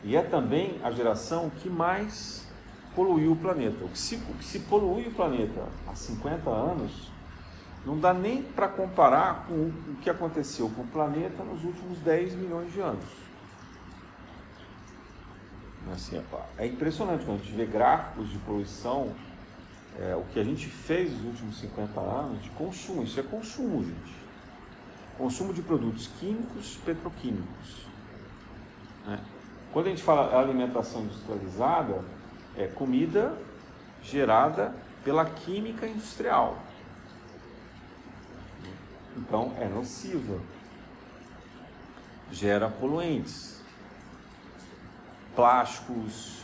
E é também a geração que mais poluiu o planeta. O que se, o que se polui o planeta há 50 anos não dá nem para comparar com o que aconteceu com o planeta nos últimos 10 milhões de anos. Assim, é impressionante quando a gente vê gráficos de poluição, é, o que a gente fez nos últimos 50 anos de consumo. Isso é consumo, gente. Consumo de produtos químicos, petroquímicos. Né? Quando a gente fala alimentação industrializada, é comida gerada pela química industrial. Então é nociva. Gera poluentes, plásticos,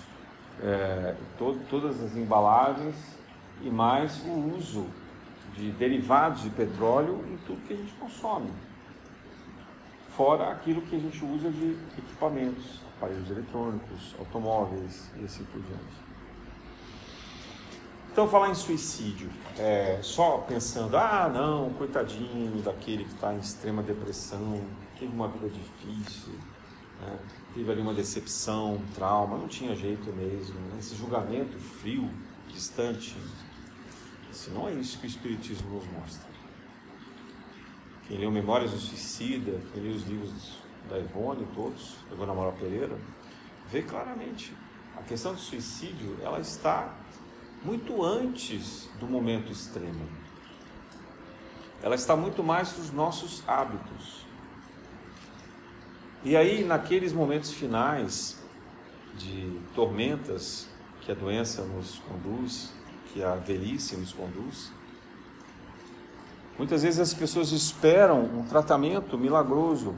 é, to todas as embalagens e mais o uso de derivados de petróleo em tudo que a gente consome. Fora aquilo que a gente usa de equipamentos aparelhos eletrônicos, automóveis e assim por diante. Então, falar em suicídio, é, só pensando, ah, não, coitadinho daquele que está em extrema depressão, teve uma vida difícil, né? teve ali uma decepção, um trauma, não tinha jeito mesmo, né? esse julgamento frio, distante, isso não é isso que o Espiritismo nos mostra. Quem leu Memórias do Suicida, quem leu os livros da Ivone, todos, da Ivone Amaral Pereira, vê claramente a questão do suicídio, ela está muito antes do momento extremo. Ela está muito mais nos nossos hábitos. E aí, naqueles momentos finais de tormentas que a doença nos conduz, que a velhice nos conduz, muitas vezes as pessoas esperam um tratamento milagroso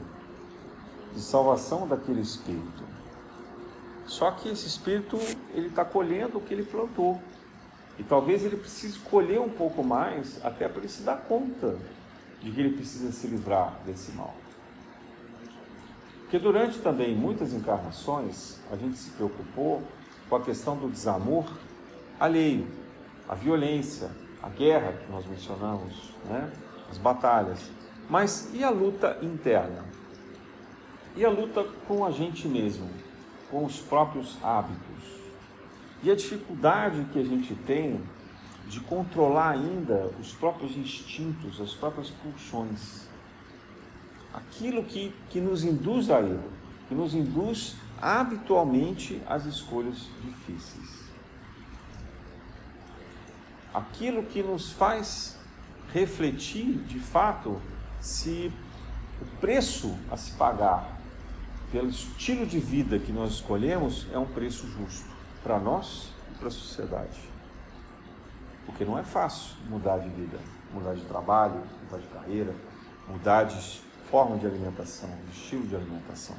de salvação daquele espírito. Só que esse espírito ele está colhendo o que ele plantou e talvez ele precise colher um pouco mais até para ele se dar conta de que ele precisa se livrar desse mal. Porque durante também muitas encarnações a gente se preocupou com a questão do desamor alheio, a violência, a guerra que nós mencionamos, né? as batalhas. Mas e a luta interna? E a luta com a gente mesmo, com os próprios hábitos. E a dificuldade que a gente tem de controlar ainda os próprios instintos, as próprias pulsões. Aquilo que, que nos induz a erro, que nos induz habitualmente às escolhas difíceis. Aquilo que nos faz refletir de fato se o preço a se pagar pelo estilo de vida que nós escolhemos é um preço justo para nós e para a sociedade. Porque não é fácil mudar de vida, mudar de trabalho, mudar de carreira, mudar de forma de alimentação, de estilo de alimentação.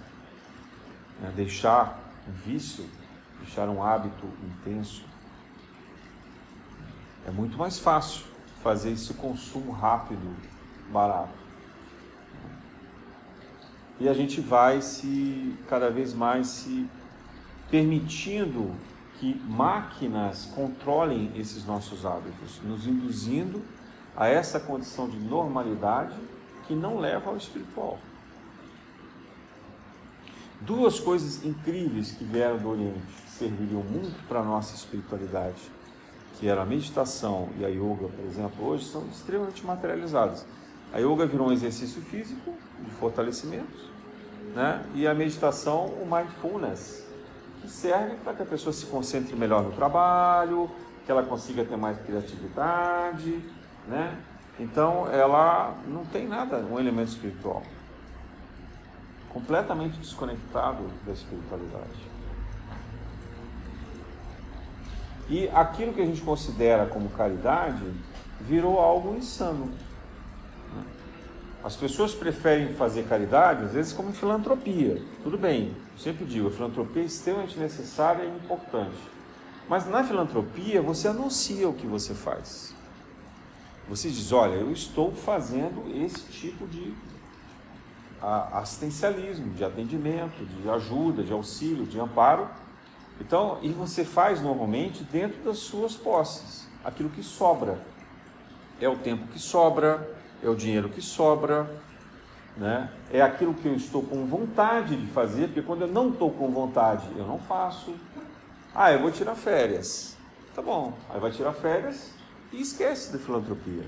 É deixar um vício, deixar um hábito intenso. É muito mais fácil fazer esse consumo rápido, barato. E a gente vai se cada vez mais se permitindo que máquinas controlem esses nossos hábitos, nos induzindo a essa condição de normalidade que não leva ao espiritual. Duas coisas incríveis que vieram do Oriente, que serviriam muito para a nossa espiritualidade, que era a meditação e a yoga, por exemplo, hoje são extremamente materializadas. A yoga virou um exercício físico de fortalecimento, né? e a meditação, o mindfulness, que serve para que a pessoa se concentre melhor no trabalho, que ela consiga ter mais criatividade, né? Então ela não tem nada, um elemento espiritual. Completamente desconectado da espiritualidade. E aquilo que a gente considera como caridade virou algo insano. As pessoas preferem fazer caridade, às vezes, como filantropia. Tudo bem, eu sempre digo, a filantropia é extremamente necessária e importante. Mas na filantropia, você anuncia o que você faz. Você diz: olha, eu estou fazendo esse tipo de assistencialismo, de atendimento, de ajuda, de auxílio, de amparo. Então, e você faz normalmente dentro das suas posses, aquilo que sobra. É o tempo que sobra, é o dinheiro que sobra, né? é aquilo que eu estou com vontade de fazer, porque quando eu não estou com vontade, eu não faço. Ah, eu vou tirar férias. Tá bom, aí vai tirar férias e esquece da filantropia.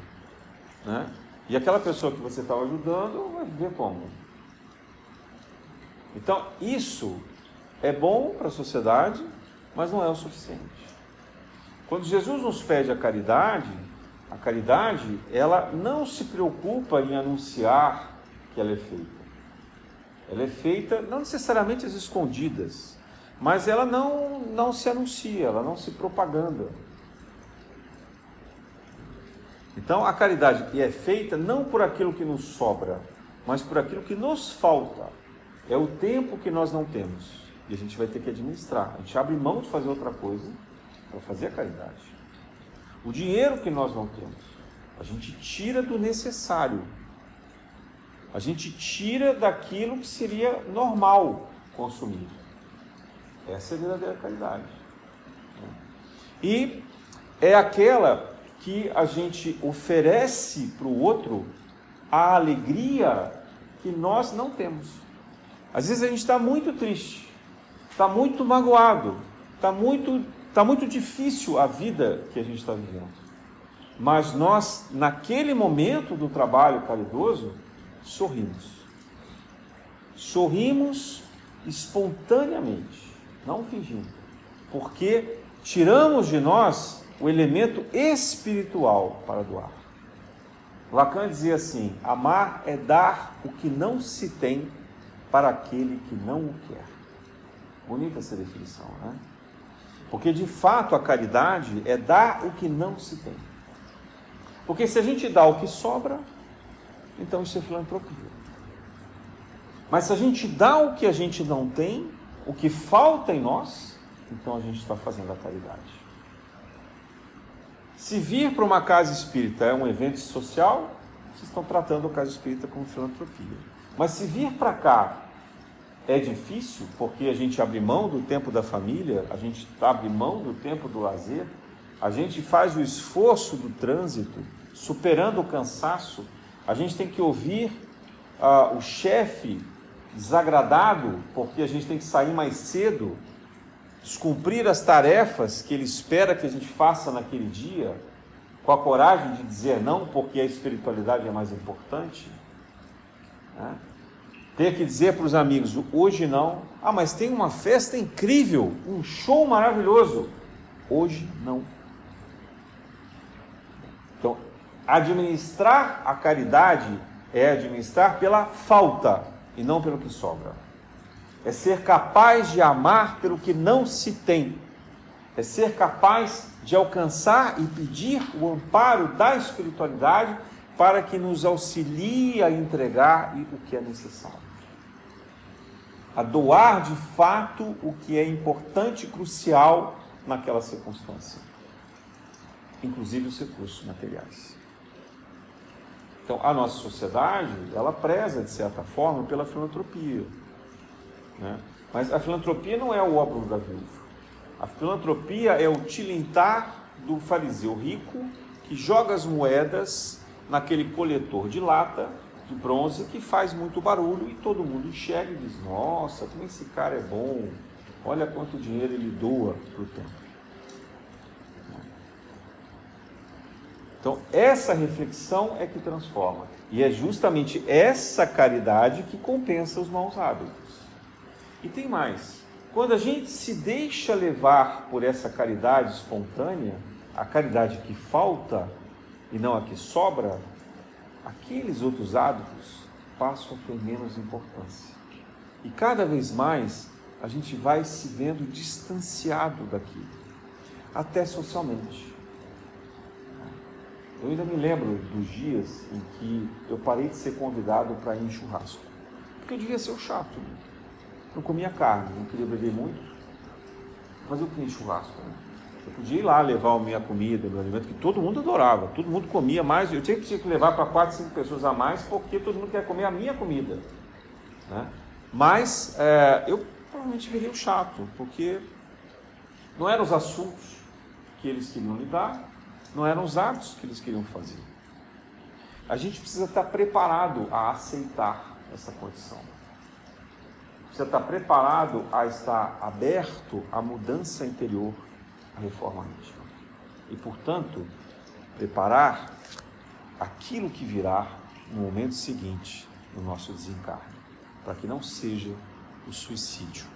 Né? E aquela pessoa que você estava ajudando vai ver como. Então, isso é bom para a sociedade, mas não é o suficiente. Quando Jesus nos pede a caridade, a caridade, ela não se preocupa em anunciar que ela é feita. Ela é feita não necessariamente às escondidas, mas ela não, não se anuncia, ela não se propaganda. Então a caridade é feita não por aquilo que nos sobra, mas por aquilo que nos falta. É o tempo que nós não temos. E a gente vai ter que administrar. A gente abre mão de fazer outra coisa para fazer a caridade. O dinheiro que nós não temos, a gente tira do necessário. A gente tira daquilo que seria normal consumir. Essa é a verdadeira caridade. E é aquela que a gente oferece para o outro a alegria que nós não temos. Às vezes a gente está muito triste, está muito magoado, está muito Está muito difícil a vida que a gente está vivendo. Mas nós, naquele momento do trabalho caridoso, sorrimos. Sorrimos espontaneamente, não fingindo. Porque tiramos de nós o elemento espiritual para doar. Lacan dizia assim: amar é dar o que não se tem para aquele que não o quer. Bonita essa definição, né? Porque de fato a caridade é dar o que não se tem. Porque se a gente dá o que sobra, então isso é filantropia. Mas se a gente dá o que a gente não tem, o que falta em nós, então a gente está fazendo a caridade. Se vir para uma casa espírita é um evento social, vocês estão tratando a casa espírita como filantropia. Mas se vir para cá é difícil porque a gente abre mão do tempo da família, a gente abre mão do tempo do lazer, a gente faz o esforço do trânsito, superando o cansaço, a gente tem que ouvir uh, o chefe desagradado porque a gente tem que sair mais cedo, descumprir as tarefas que ele espera que a gente faça naquele dia, com a coragem de dizer não porque a espiritualidade é mais importante. Né? Ter que dizer para os amigos, hoje não. Ah, mas tem uma festa incrível, um show maravilhoso. Hoje não. Então, administrar a caridade é administrar pela falta e não pelo que sobra. É ser capaz de amar pelo que não se tem. É ser capaz de alcançar e pedir o amparo da espiritualidade para que nos auxilie a entregar o que é necessário. A doar de fato o que é importante e crucial naquela circunstância, inclusive os recursos materiais. Então, a nossa sociedade, ela preza, de certa forma, pela filantropia. Né? Mas a filantropia não é o óbolo da viúva. A filantropia é o tilintar do fariseu rico que joga as moedas naquele coletor de lata, de bronze, que faz muito barulho e todo mundo enxerga e diz: Nossa, como esse cara é bom, olha quanto dinheiro ele doa para o templo. Então, essa reflexão é que transforma. E é justamente essa caridade que compensa os maus hábitos. E tem mais. Quando a gente se deixa levar por essa caridade espontânea, a caridade que falta e não a que sobra, aqueles outros hábitos passam a ter menos importância. E cada vez mais a gente vai se vendo distanciado daquilo, até socialmente. Eu ainda me lembro dos dias em que eu parei de ser convidado para ir em churrasco. Porque eu devia ser o chato. Não comia carne, não queria beber muito. Mas eu queria churrasco. Né? Eu podia ir lá levar a minha comida, meu alimento, que todo mundo adorava. Todo mundo comia mais. Eu tinha que levar para quatro, cinco pessoas a mais, porque todo mundo quer comer a minha comida. Né? Mas é, eu provavelmente viria chato, porque não eram os assuntos que eles queriam lidar, não eram os atos que eles queriam fazer. A gente precisa estar preparado a aceitar essa condição. Precisa estar preparado a estar aberto à mudança interior, à reforma íntima. E, portanto, preparar aquilo que virá no momento seguinte no nosso desencarne, para que não seja o suicídio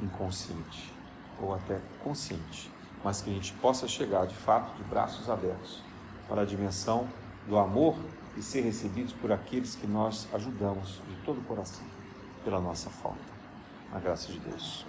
inconsciente ou até consciente mas que a gente possa chegar de fato de braços abertos para a dimensão do amor e ser recebidos por aqueles que nós ajudamos de todo o coração pela nossa falta. Na graça de Deus.